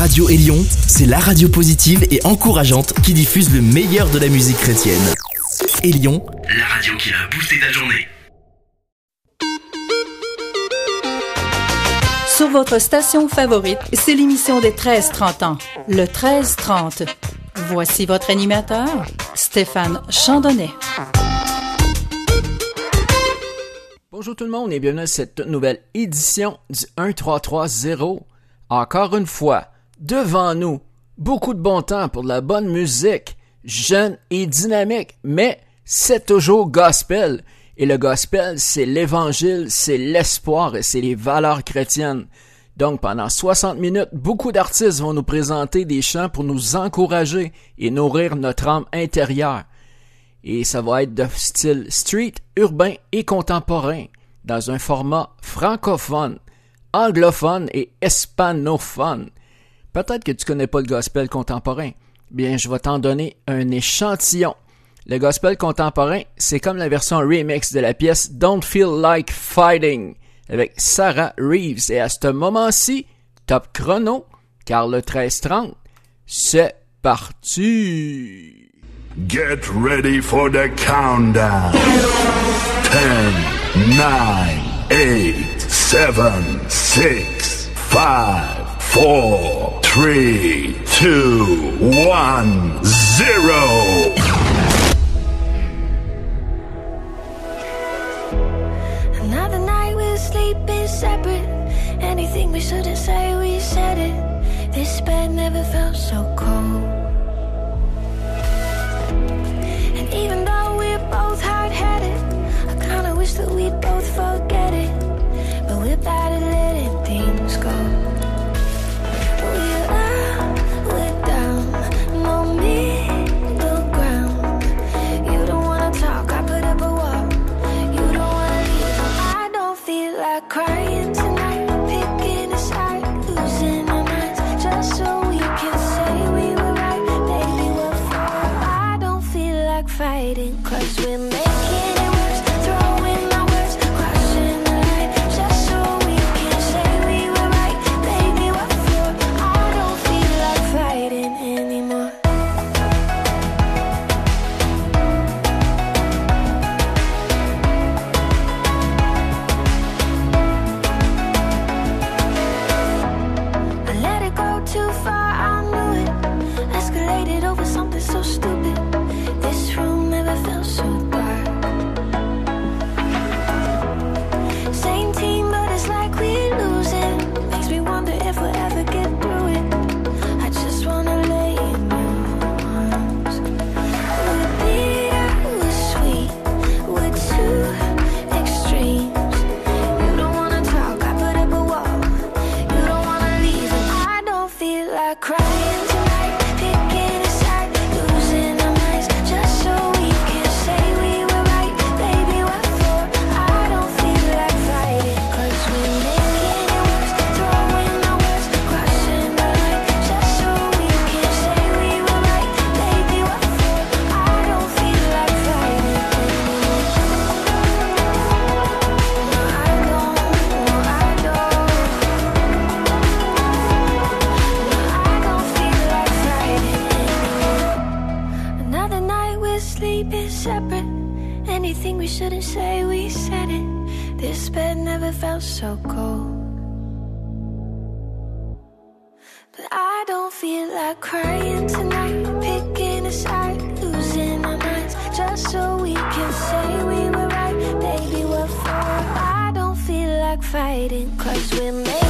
Radio Élion, c'est la radio positive et encourageante qui diffuse le meilleur de la musique chrétienne. Élion, la radio qui a boosté ta journée. Sur votre station favorite, c'est l'émission des 13-30 ans, le 13-30. Voici votre animateur, Stéphane Chandonnet. Bonjour tout le monde et bienvenue à cette nouvelle édition du 1330. Encore une fois, devant nous, beaucoup de bon temps pour de la bonne musique, jeune et dynamique, mais c'est toujours gospel. Et le gospel, c'est l'évangile, c'est l'espoir et c'est les valeurs chrétiennes. Donc pendant 60 minutes, beaucoup d'artistes vont nous présenter des chants pour nous encourager et nourrir notre âme intérieure. Et ça va être de style street, urbain et contemporain, dans un format francophone, anglophone et hispanophone. Peut-être que tu connais pas le gospel contemporain. Bien, je vais t'en donner un échantillon. Le gospel contemporain, c'est comme la version remix de la pièce Don't Feel Like Fighting avec Sarah Reeves. Et à ce moment-ci, top chrono, car le 13-30, c'est parti! Get ready for the countdown. 10, 9, 8, 7, 6, 5, 4, 3, 2, 1, 0. Another night in separate. Anything we shouldn't say, we said it. This bed never felt so cold. Shouldn't say, we said it. This bed never felt so cold. But I don't feel like crying tonight. Picking a side, losing our minds. Just so we can say we were right. Baby, we're four. I don't feel like fighting. Cause we're making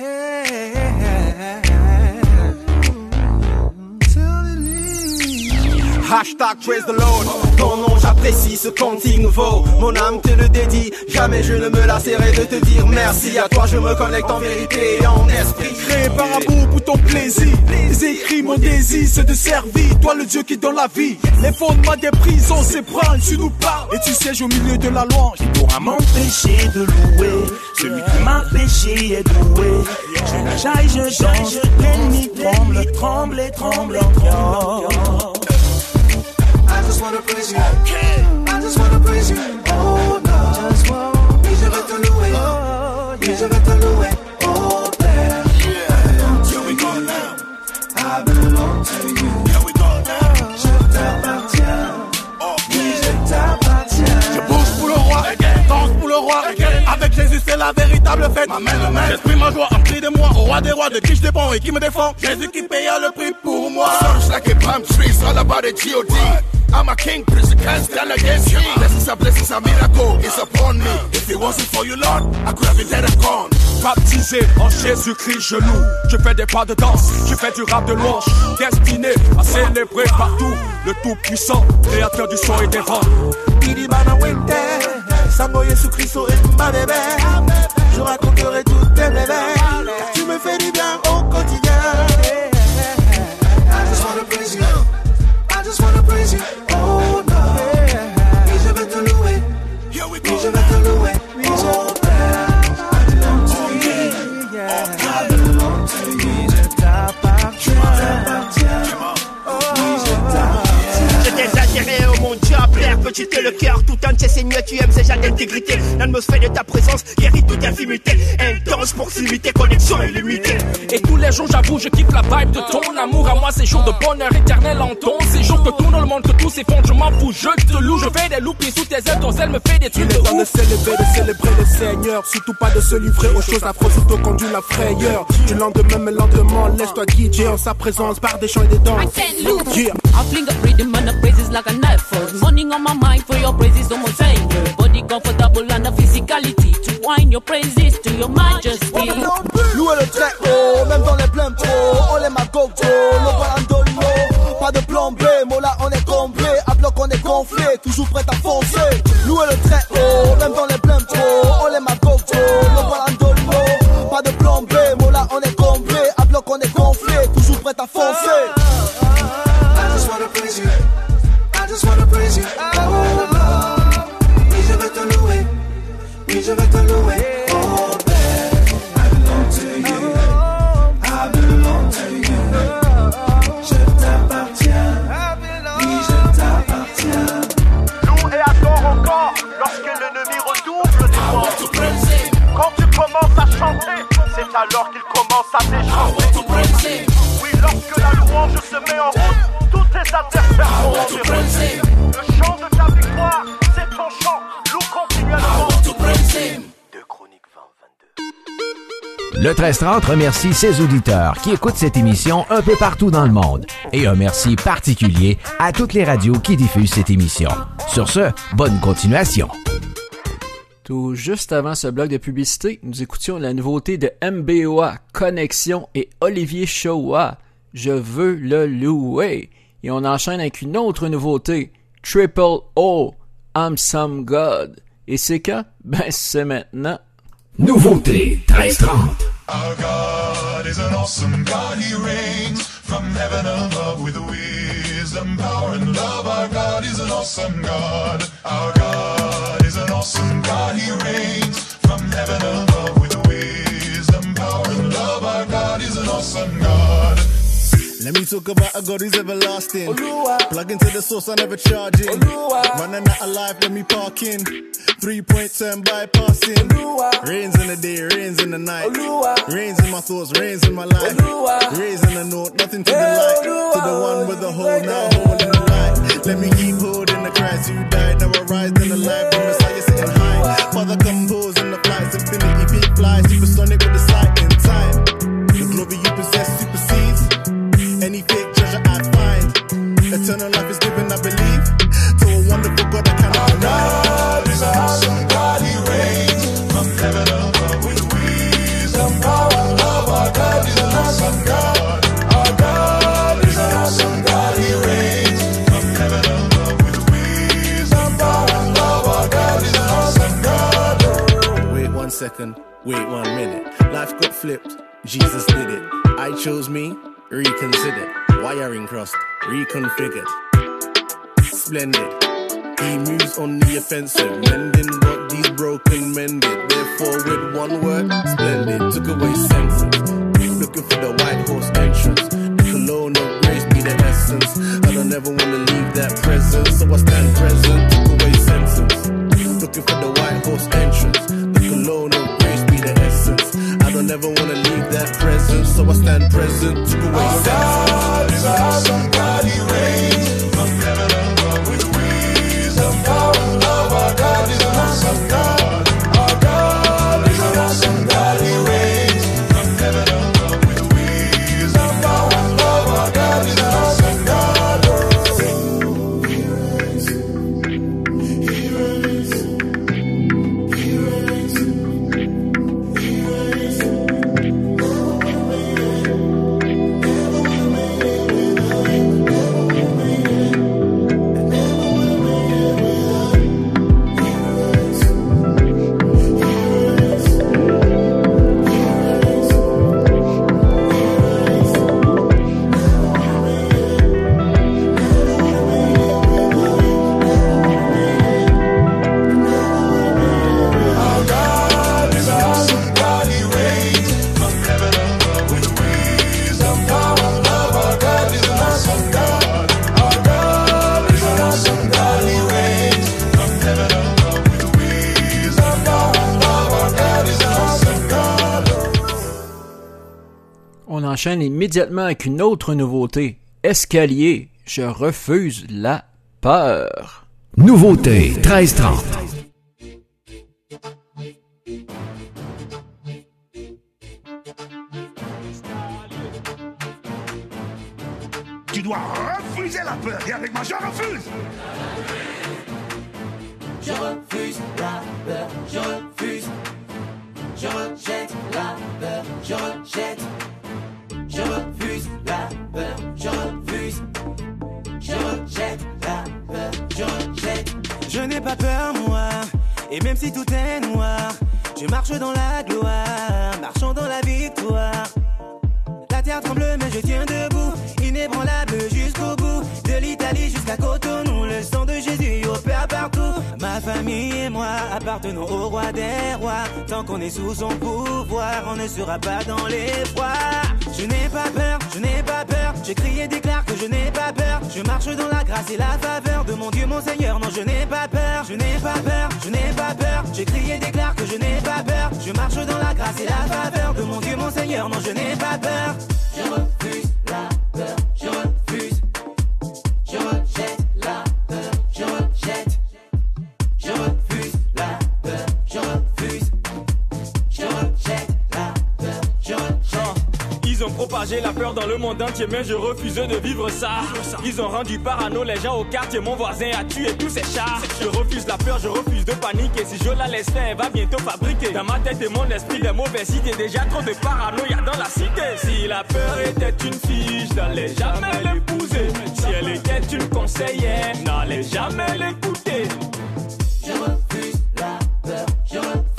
Hey. Hashtag praise the Lord. Ton nom, j'apprécie ce cantique nouveau. Mon âme te le dédie. Jamais je ne me lasserai de te dire merci. À toi, je me connecte en vérité et en esprit. Créé par amour pour ton plaisir. Les écrits, mon désir, c'est de servir. Toi, le Dieu qui donne la vie. Les fondements des prisons s'ébranlent. Tu nous parles et tu sièges au milieu de la louange. Qui pourra m'empêcher de louer Celui qui m'a péché est doué. Je jaille, je danse. L'ennemi tremble, tremble, tremble encore. Just wanna praise you. I just wanna praise you. Oh Jésus, c'est la véritable fête. J'exprime ma joie en cri de moi. Au roi des rois, de qui je dépends et qui me défend. Jésus qui paya le prix pour moi. Sounds like a palm tree, it's all about a G.O.D. I'm a king, prince, can't stand against me. Blessings are blessings, a miracle is upon me. If it wasn't for you, Lord, I could have been dead and gone. Baptisé en Jésus-Christ, je loue. Je fais des pas de danse, je fais du rap de louange. Destiné à célébrer partout le Tout-Puissant, créateur du son et des vents. Yesu Christo est ma bébé. Je raconterai tes. Car tu me fais du bien au quotidien. I just wanna praise you. I just wanna praise you. Petit que le cœur tout entier Seigneur, tu aimes déjà d'intégrité. L'atmosphère de ta présence guérit toute infimité. Intense proximité, connexion illimitée. Et tous les jours j'avoue je kiffe la vibe de ton amour À moi c'est jour de bonheur éternel en ton séjour Que tout le monde, que tout s'effondre, je m'en fous, je te loue Je fais des loupés sous tes ailes, ton zèle me fait des Il trucs est de temps de célébrer, de célébrer le Seigneur. Surtout pas de se livrer aux choses affreuses, plutôt conduit la frayeur. Du lendemain, mais lentement, laisse-toi guider en sa présence par des chants et des danses. Yeah. I fling up rhythm and the praises like a knife. Morning on my mind for your praises, no more saying your body comfortable and the physicality. To whine your praises to your majesty. Louer le très haut, même dans les pleins pots, on les magogo, le balandolo. Pas de plan B, Mola on est comblé, à bloc on est gonflé, toujours prêt à foncer. Louer le très haut, même dans les pleins pots, 1330 remercie ses auditeurs qui écoutent cette émission un peu partout dans le monde. Et un merci particulier à toutes les radios qui diffusent cette émission. Sur ce, bonne continuation. Tout juste avant ce bloc de publicité, nous écoutions la nouveauté de MBOA, Connexion et Olivier Showa, Je veux le louer. Et on enchaîne avec une autre nouveauté, Triple O, I'm Some God. Et c'est quand? Ben c'est maintenant. Nouveauté 1330. Our God is an awesome God. He reigns from heaven above with wisdom, power, and love. Our God is an awesome God. Our God is an awesome God. He reigns from heaven above with wisdom, power, and love. Our God is an awesome God. Let me talk about a God who's everlasting. Plug into the source, I never charging. Running out of life, let me park in. Three point turn bypassing. Rains in the day, rains in the night. Rains in my thoughts, rains in my life. Rains in the north, nothing to the light. To the one with the hole, now hole in the light. Let me keep holding the Christ who died. Now I rise in the life, the Messiah sitting high. Father compose in the flights, infinity beat fly, supersonic second, wait one minute. Life got flipped, Jesus did it. I chose me, reconsidered. Wiring crossed, reconfigured. Splendid. He moves on the offensive, mending what these broken men did. Therefore, with one word, splendid. Took away senses. Looking for the white horse entrance. Of grace be the essence. I don't ever wanna leave that presence, so I stand present. Took away senses. Looking for the so I stand present. to away enchaîne immédiatement avec une autre nouveauté. Escalier, je refuse la peur. Nouveauté 1330. Et moi appartenons au roi des rois. Tant qu'on est sous son pouvoir, on ne sera pas dans les froids. Je n'ai pas peur, je n'ai pas peur. Je crie et déclare que je n'ai pas peur. Je marche dans la grâce et la faveur de mon Dieu, mon Seigneur. Non, je n'ai pas peur, je n'ai pas peur, je n'ai pas peur. Je crie et déclare que je n'ai pas peur. Je marche dans la grâce et la faveur de mon Dieu, mon Seigneur. Non, je n'ai pas peur. Je refuse Propagé la peur dans le monde entier, mais je refuse de vivre ça. Ils ont rendu parano les gens au quartier. Mon voisin a tué tous ses chats. Je refuse la peur, je refuse de paniquer. Si je la laisse faire, elle va bientôt fabriquer. Dans ma tête et mon esprit, des mauvaises idées. Déjà trop de paranoïa dans la cité. Si la peur était une fille, je n'allais jamais l'épouser. Si elle était une conseillère, n'allais jamais l'écouter. Je refuse la peur, je refuse.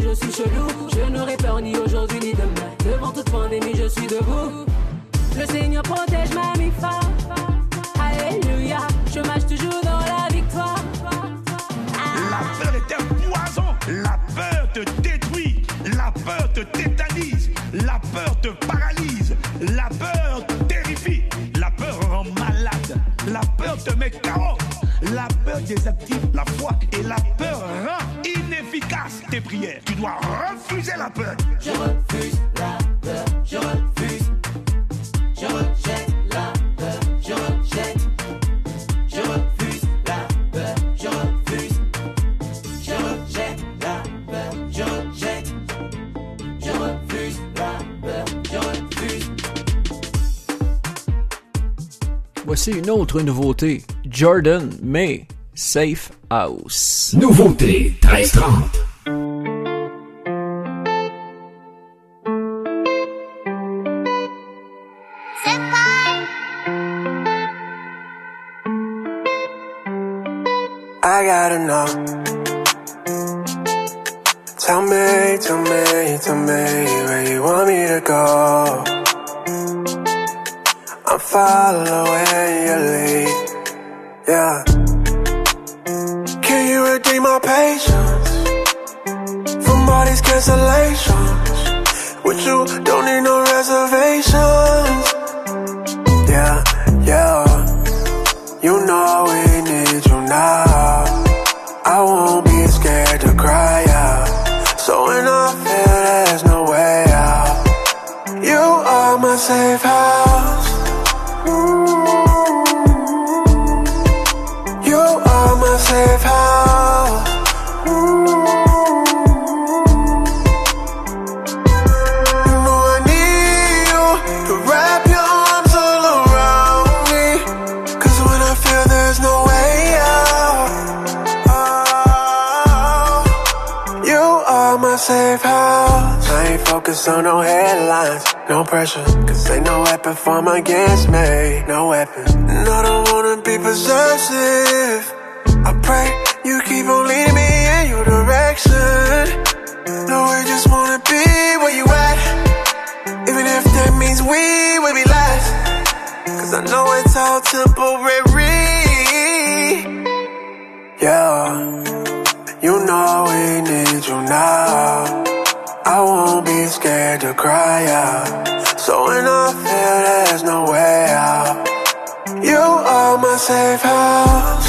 je suis chelou. Je n'aurai peur ni aujourd'hui ni demain. Devant toute pandémie, je suis debout. Le Seigneur protège ma vie femme. Alléluia, je marche toujours dans la victoire. La peur est un poison. La peur te détruit. La peur te tétanise. La peur te paralyse. La peur te terrifie. La peur rend malade. La peur te met KO. La peur désactive la foi et la tu dois refuser la peur. Je refuse la peur, je refuse. Je rejette la peur, je rejette. Je refuse la peur, je refuse. Je rejette la peur, je rejette. Je refuse la peur, je refuse. Voici une autre nouveauté. Jordan May, Safe House. Nouveauté 1330. I gotta know. Tell me, tell me, tell me where you want me to go. I'm following your lead. Yeah. Can you redeem my patience from all these cancellations? With you, don't need no reservations. Yeah, yeah. Safe house. Mm. You are my safe house. Mm. You know I need you to wrap your arms all around when I feel there's no way out, oh, you are my safe house. Ain't on no headlines, no pressure. Cause ain't no weapon form against me, no weapon. And I don't wanna be possessive. I pray you keep on leading me in your direction. No, I just wanna be where you at. Even if that means we will be last. Cause I know it's all temporary. Yeah, you know we need you now. I won't be scared to cry out. So when I feel there's no way out, you are my safe house.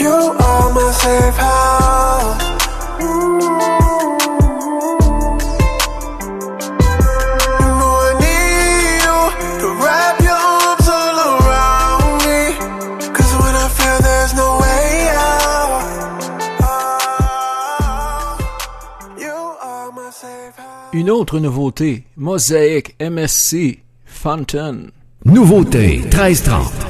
You are my safe house. Une autre nouveauté. Mosaic MSC Fountain. Nouveauté 1330.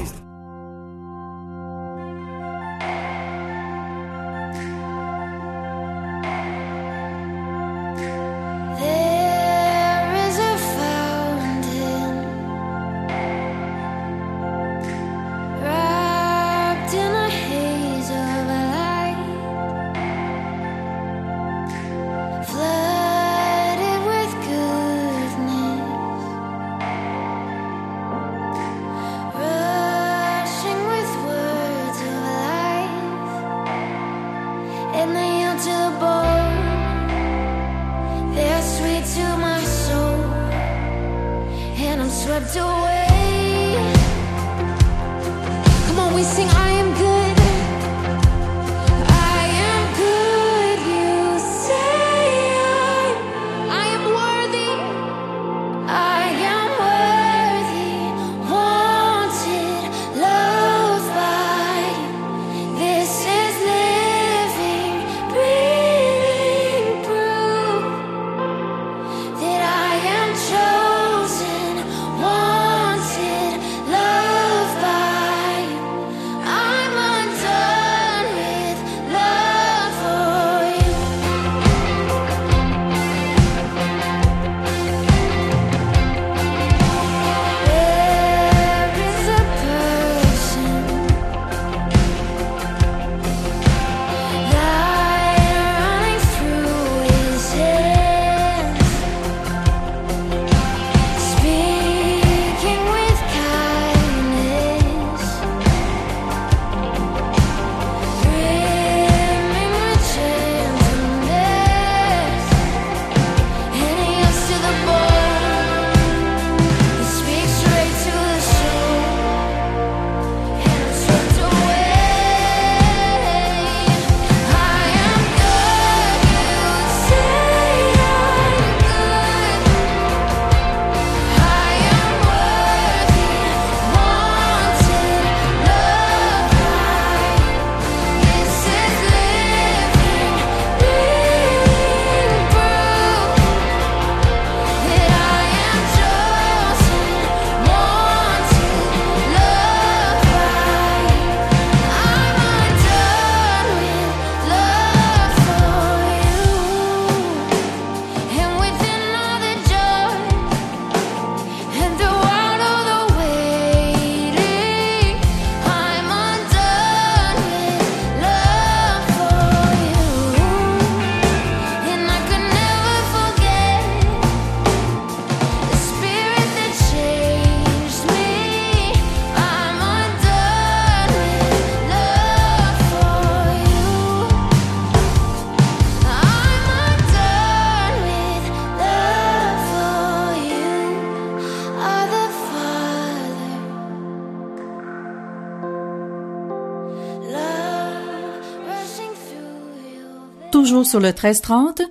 Sur le 1330,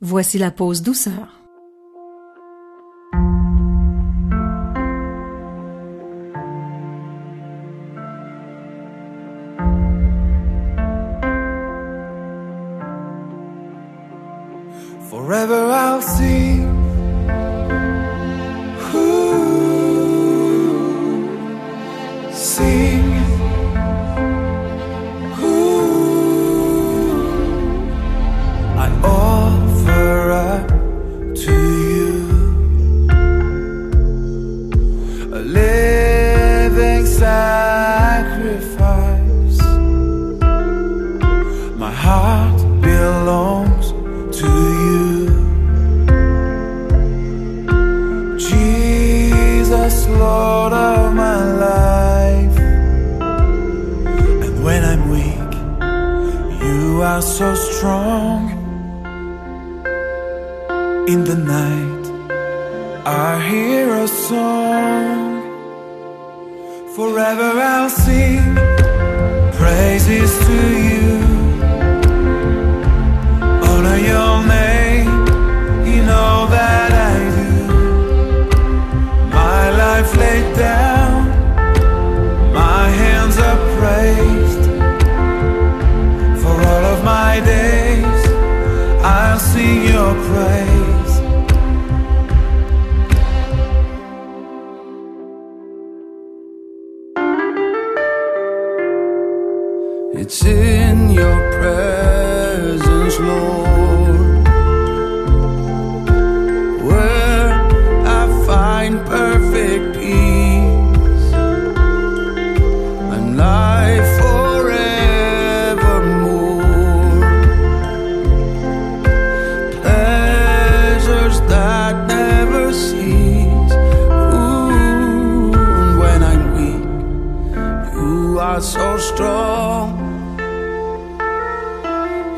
voici la pause douceur. In the night, I hear a song. Forever I'll sing praises to you honor your name.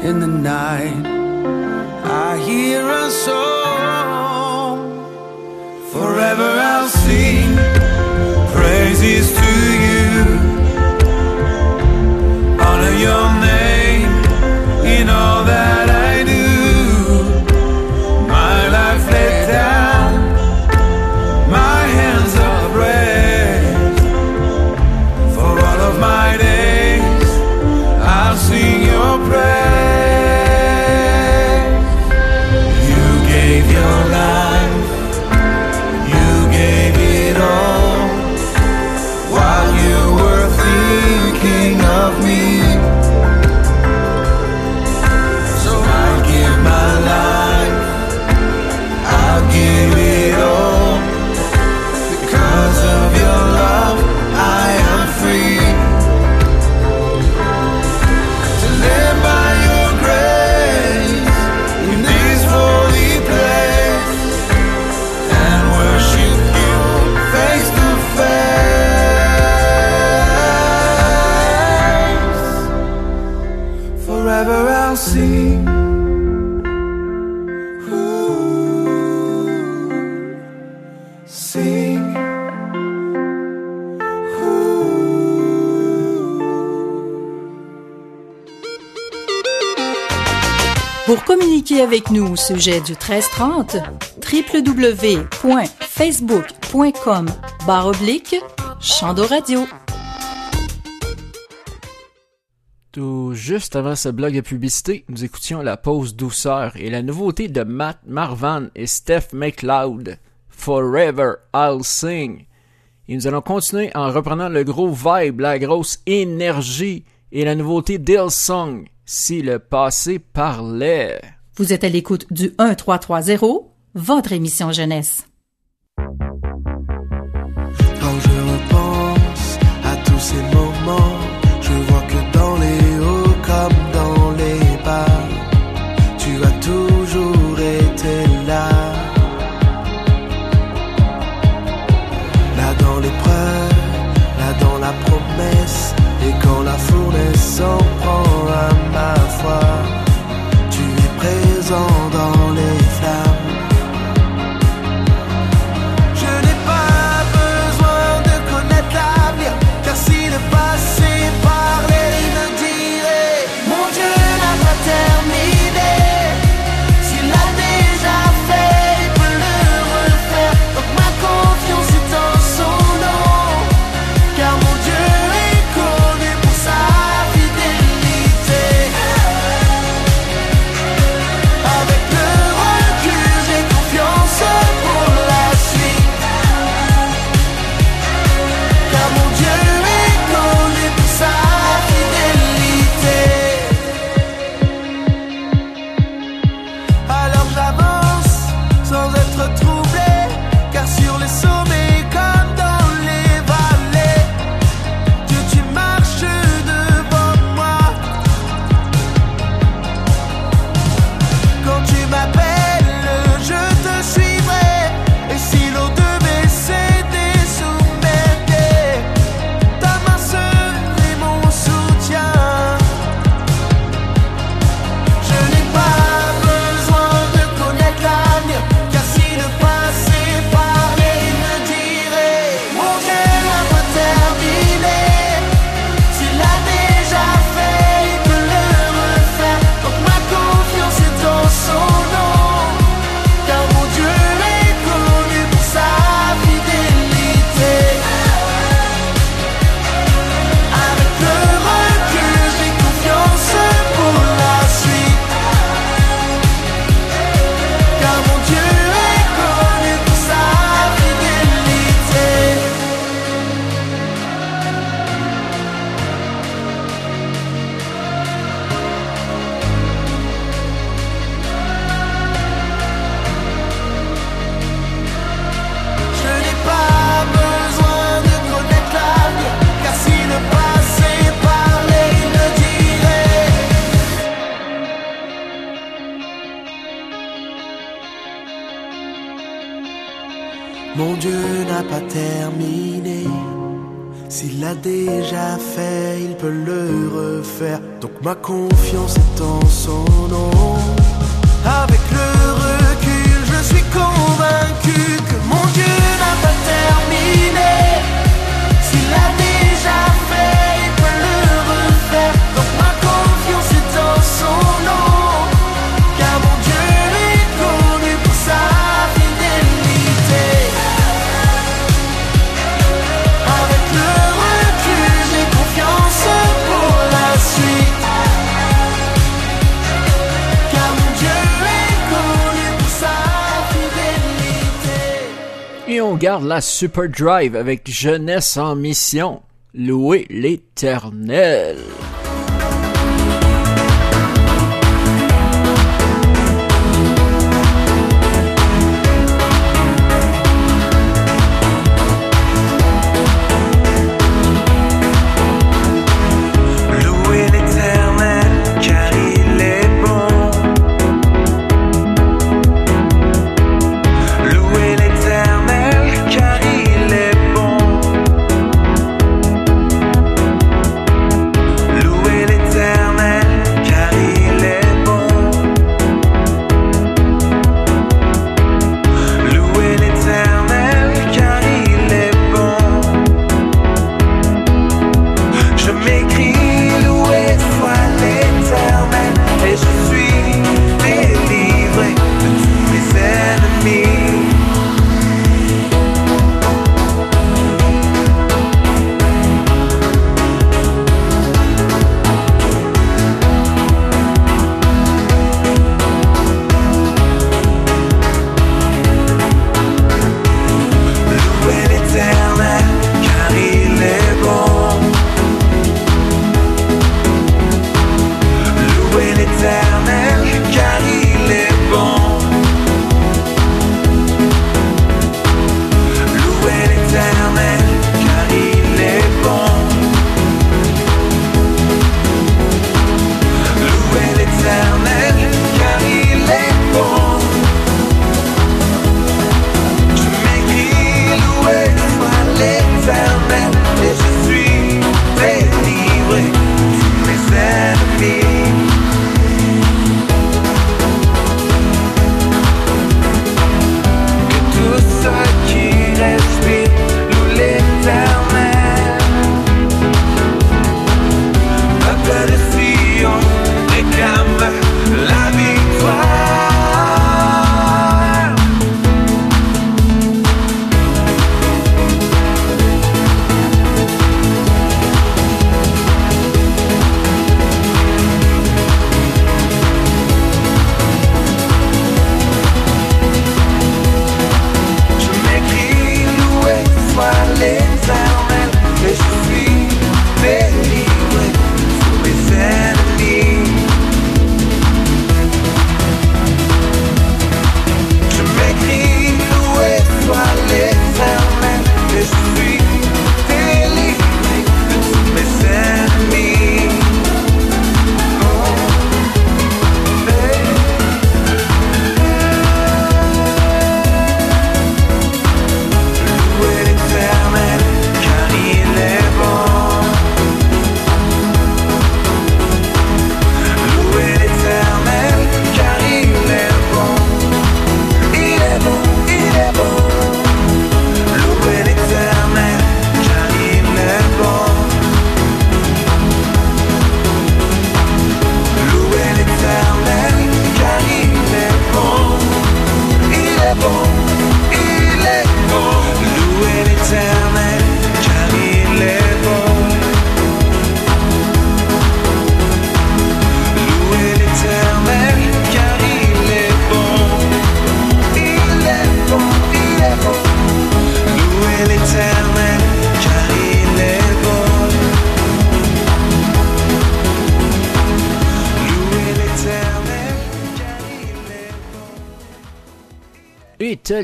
In the night. I hear a song. Forever I'll sing avec nous au sujet du 1330, www.facebook.com barre oblique Chando Radio. Tout juste avant ce blog de publicité, nous écoutions la pause douceur et la nouveauté de Matt Marvan et Steph McLeod, Forever I'll Sing. Et nous allons continuer en reprenant le gros vibe, la grosse énergie et la nouveauté d'Hillsong, Si le passé parlait. Vous êtes à l'écoute du 1330, votre émission jeunesse. Quand je repense à tous ces moments, Donc ma confiance Super Drive avec Jeunesse en mission. Louez l'éternel.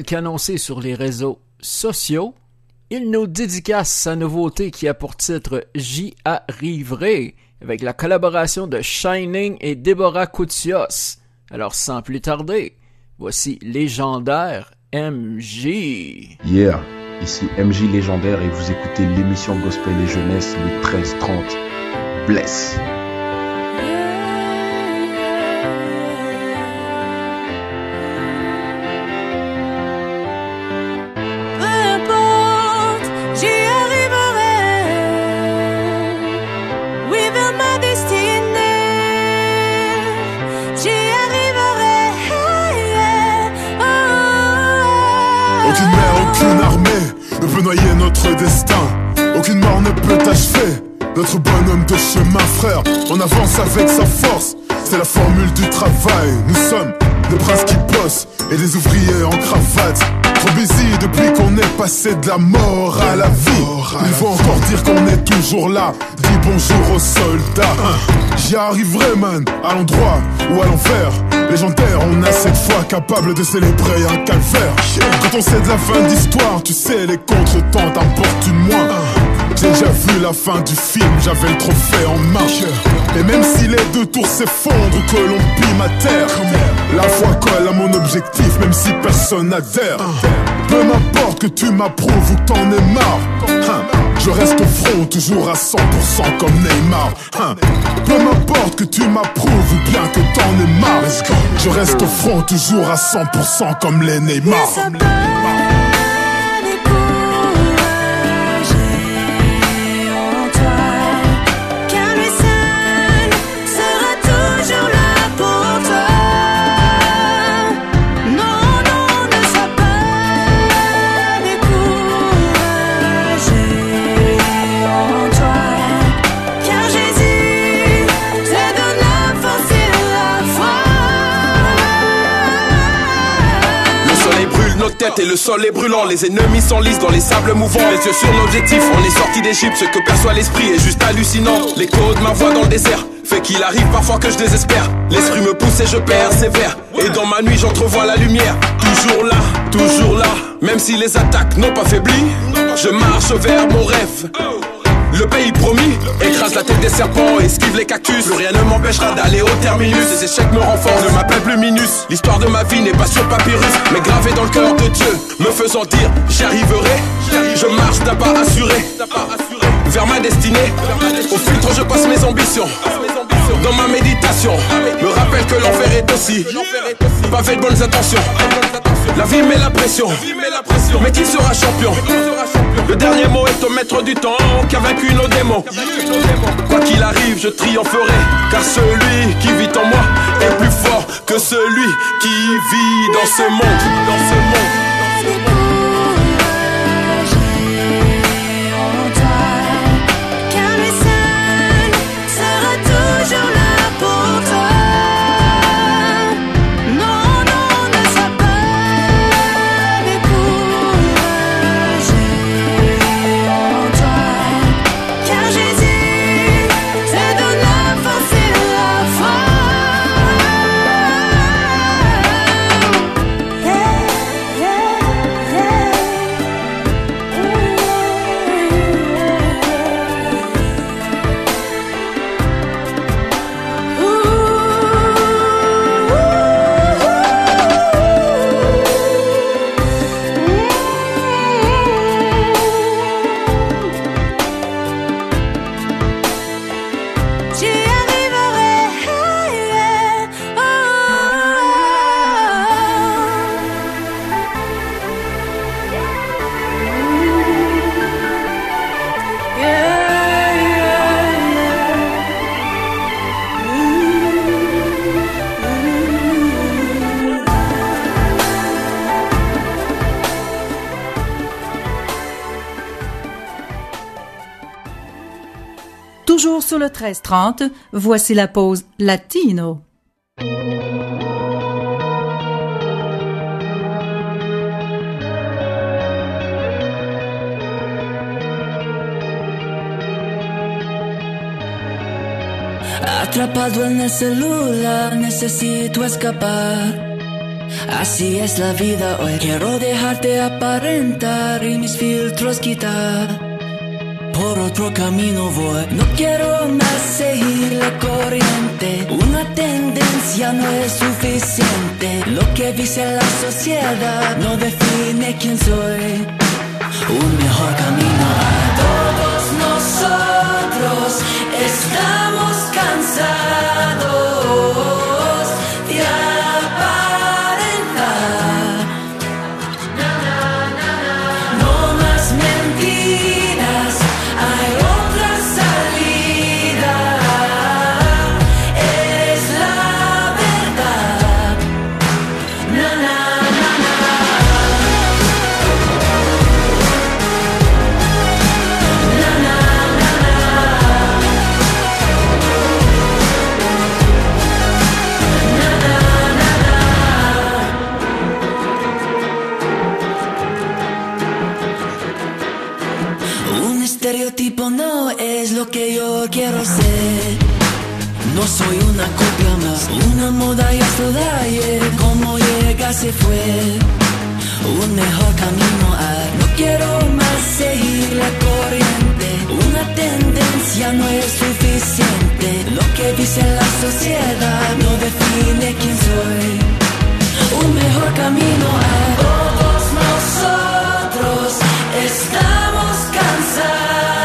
qu'annoncé sur les réseaux sociaux, il nous dédicace sa nouveauté qui a pour titre J'y arriverai avec la collaboration de Shining et Deborah Koutios. Alors sans plus tarder, voici légendaire MJ. Yeah, ici MJ légendaire et vous écoutez l'émission Gospel et Jeunesse le 13-30. Bless. Ne peut noyer notre destin. Aucune mort ne peut achever notre bonhomme de chemin, frère. On avance avec sa force, c'est la formule du travail. Nous sommes des princes qui bossent et des ouvriers en cravate. Trop busy depuis qu'on est passé de la mort à la vie. Ils vont encore dire qu'on est toujours là. Dis bonjour aux soldats. J'y arriverai, man, à l'endroit ou à l'envers. Légendaire, on a cette foi capable de célébrer un calvaire. Quand on sait de la fin d'histoire, tu sais, les contretemps t'importent moins. J'ai déjà vu la fin du film, j'avais le trophée en marche. Et même si les deux tours s'effondrent, que l'on pille ma terre, la foi colle à mon objectif, même si personne n'adhère. Peu m'importe que tu m'approuves ou t'en aies marre. Je reste au front, toujours à 100% comme Neymar. Hein, Peu m'importe que tu m'approuves ou bien que t'en aies marre. Je reste au front, toujours à 100% comme les Neymar. Nos têtes et le sol est brûlant. Les ennemis s'enlisent dans les sables mouvants. Les yeux sur l'objectif, on est sorti d'Égypte. Ce que perçoit l'esprit est juste hallucinant. L'écho de ma voix dans le désert fait qu'il arrive parfois que je désespère. L'esprit me pousse et je persévère. Et dans ma nuit, j'entrevois la lumière. Toujours là, toujours là. Même si les attaques n'ont pas faibli, je marche vers mon rêve. Le pays promis écrase la tête des serpents, esquive les cactus. Rien ne m'empêchera d'aller au terminus. Les échecs me renforcent, ne m'appelle plus Minus. L'histoire de ma vie n'est pas sur papyrus, mais gravée dans le cœur de Dieu. Me faisant dire, j'y arriverai. Je marche d'un pas assuré vers ma destinée. Au filtre, je passe mes ambitions. Dans ma méditation, me rappelle que l'enfer est aussi pavé de bonnes intentions. La vie met la pression, mais qui sera champion? Le dernier mot est au maître du temps qui a vaincu nos démons. Quoi qu'il arrive, je triompherai, car celui qui vit en moi est plus fort que celui qui vit dans ce monde. Dans ce monde. Le 1330, voici la pause latino. Atrapado en el celular, necesito escapar. Así es la vida hoy. Quiero dejarte aparentar y mis filtros quitar. Por otro camino voy. No quiero más seguir la corriente. Una tendencia no es suficiente. Lo que dice la sociedad no define quién soy. Un mejor camino. Todos nosotros estamos cansados estereotipo no es lo que yo quiero ser. No soy una copia más, una moda y esto de ayer. Como llega se fue. Un mejor camino hay. No quiero más seguir la corriente. Una tendencia no es suficiente. Lo que dice la sociedad no define quién soy. Un mejor camino hay. Todos nosotros estamos cansados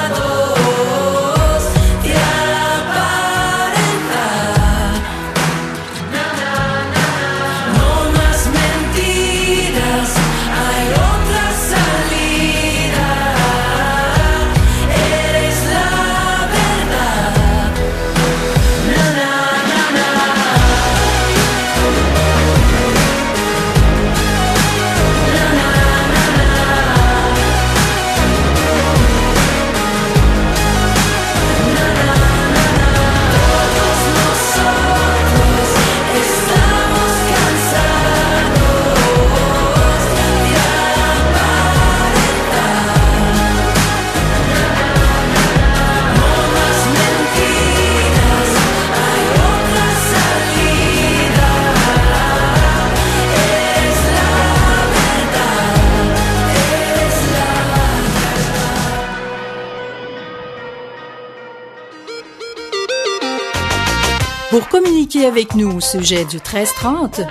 Pour communiquer avec nous au sujet du 1330,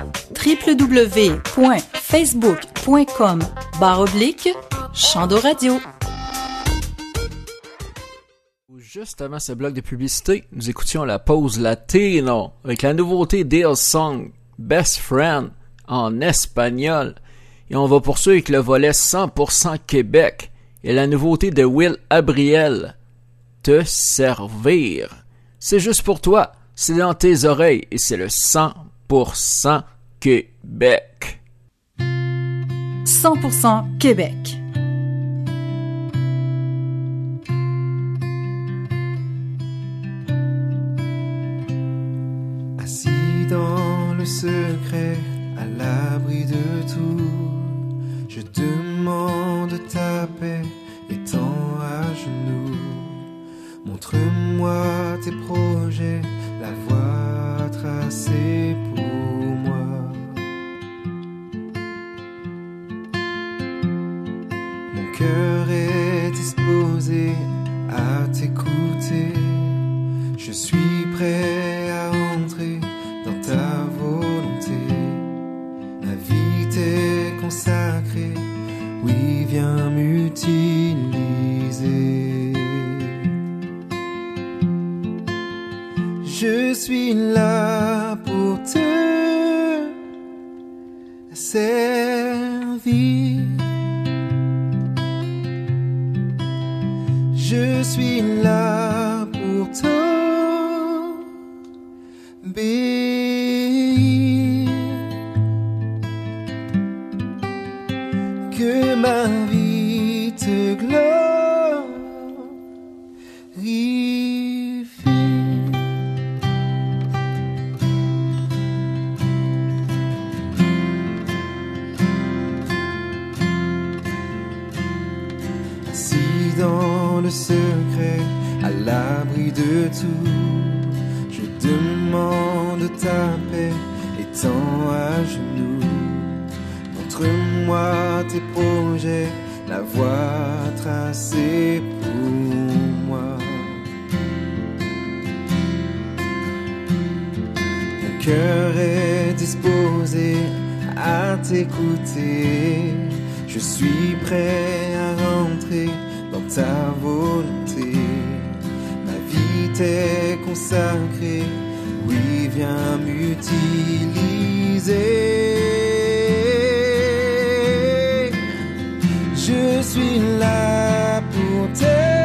www.facebook.com oblique Chando Radio. Juste avant ce bloc de publicité, nous écoutions la pause latino avec la nouveauté Dale Song, Best Friend, en espagnol. Et on va poursuivre avec le volet 100% Québec et la nouveauté de Will Abriel, Te servir. C'est juste pour toi, c'est dans tes oreilles et c'est le 100% Québec. 100% Québec. Assis dans le secret, à l'abri de tout, je demande ta paix, étant à genoux. Montre-moi tes projets, la voie tracée suis là pour te servir. Je suis là pour t'obéir. secret, à l'abri de tout. Je demande ta paix, étant à genoux. Montre-moi tes projets, la voie tracée pour moi. Mon cœur est disposé à t'écouter. Je suis prêt à rentrer ta volonté. Ma vie t'est consacrée, oui, viens m'utiliser. Je suis là pour t'aider.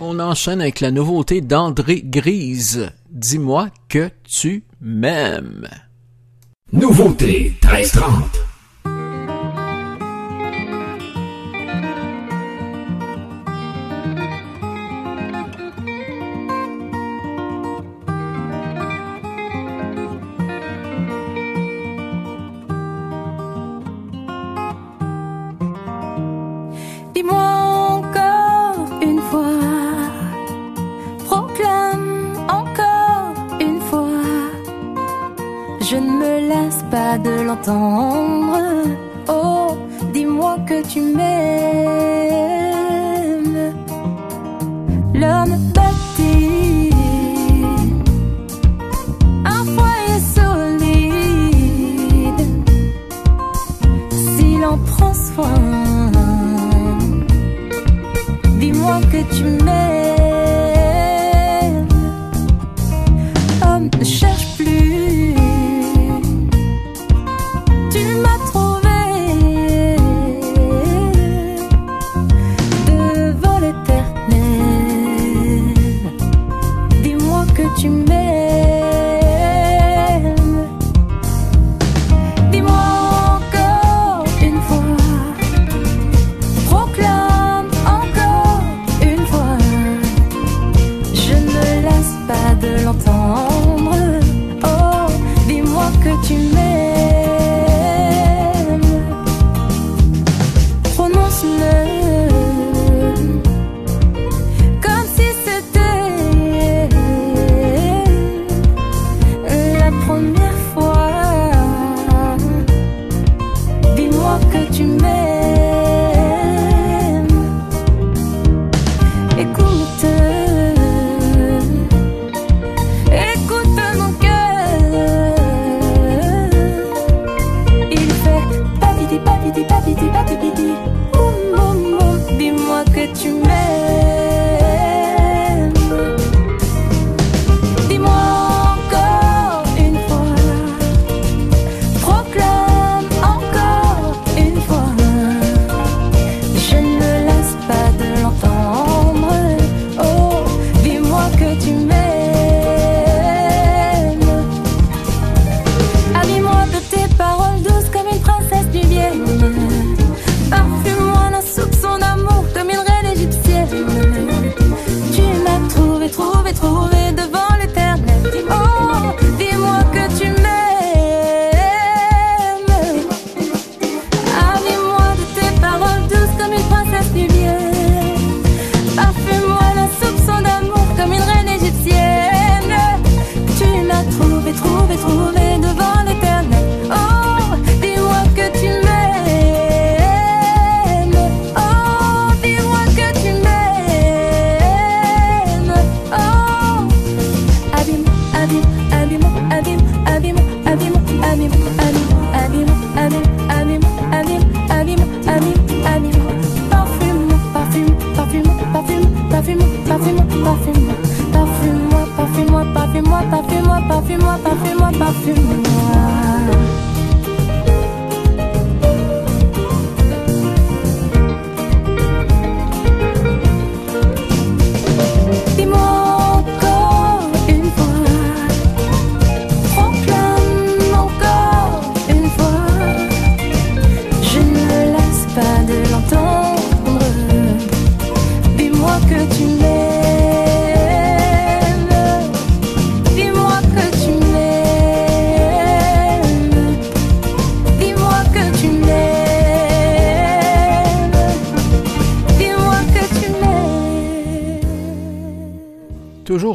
On enchaîne avec la nouveauté d'André Grise. Dis-moi que tu m'aimes. Nouveauté 1330.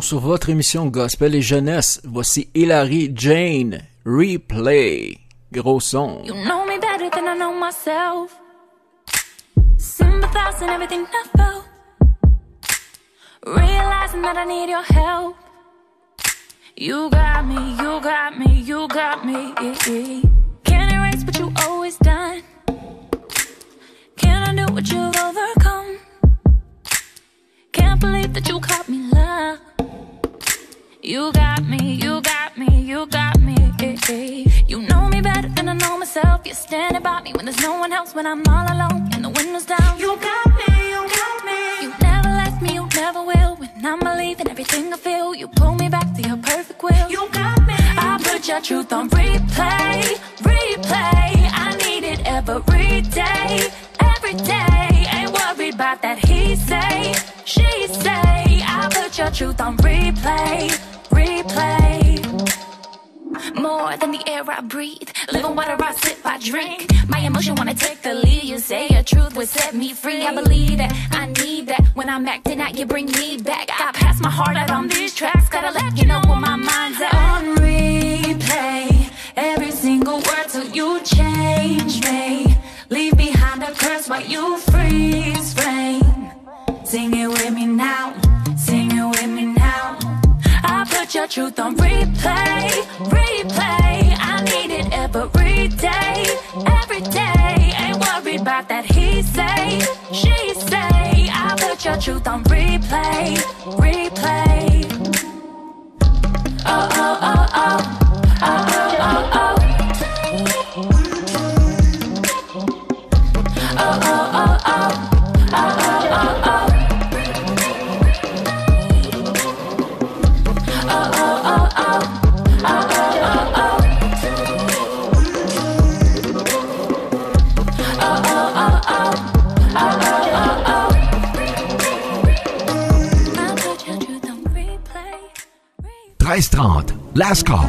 Sur votre émission Gospel et Jeunesse, voici Hilary Jane, Replay. Gros son. You know me better than I know myself. Sympathize in everything I felt. Realizing that I need your help. You got me, you got me, you got me. Can't erase what you always done. Can't undo what you've overcome. Can't believe that you caught me love. You got me, you got me, you got me. Eh, eh. You know me better than I know myself. You're standing by me when there's no one else, when I'm all alone and the window's down. You got me, you got me. You never left me, you never will. When I'm believing everything I feel, you pull me back to your perfect will. You got me. I put your truth on replay, replay. I need it every day, every day. Ain't worried about that he say, she say. I put your truth on replay, replay. More than the air I breathe, living water I sip, I drink. My emotion wanna take the lead. You say your truth would set me free. I believe that, I need that. When I'm acting out, you bring me back. I pass my heart out on these tracks. Gotta let you know truth on replay, replay. I need it every day, every day. Ain't worried about that he say, she say. I put your truth on replay, replay. Oh oh oh oh, oh oh NASCAR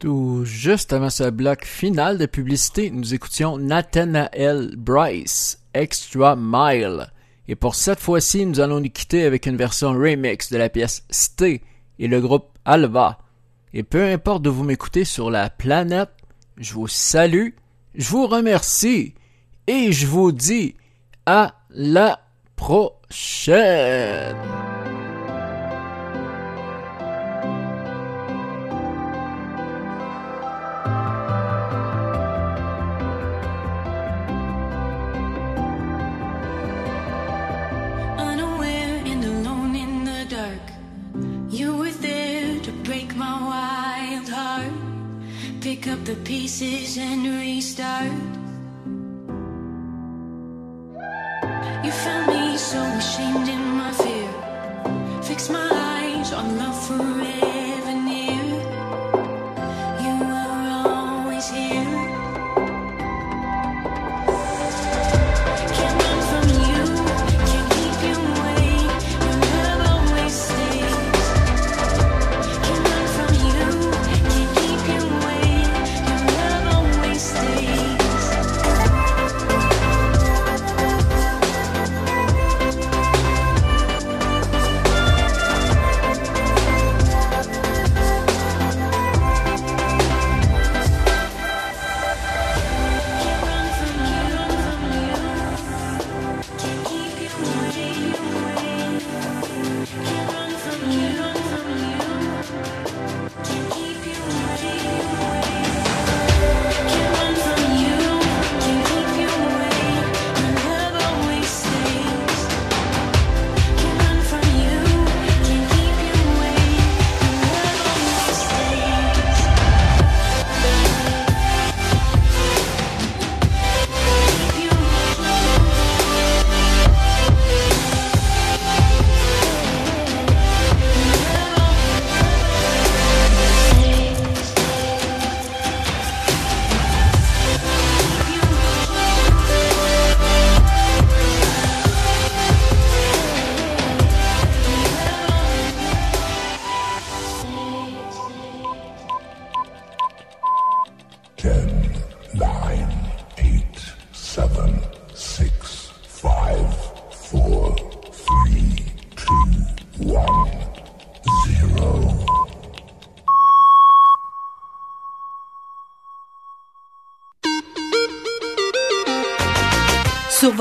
Tout juste avant ce bloc final de publicité, nous écoutions Nathanael Bryce, Extra Mile. Et pour cette fois-ci, nous allons nous quitter avec une version remix de la pièce Sté et le groupe Alva. Et peu importe de vous m'écouter sur la planète, je vous salue, je vous remercie et je vous dis à la prochaine. Up the pieces and restart. You found me so ashamed in my fear. Fix my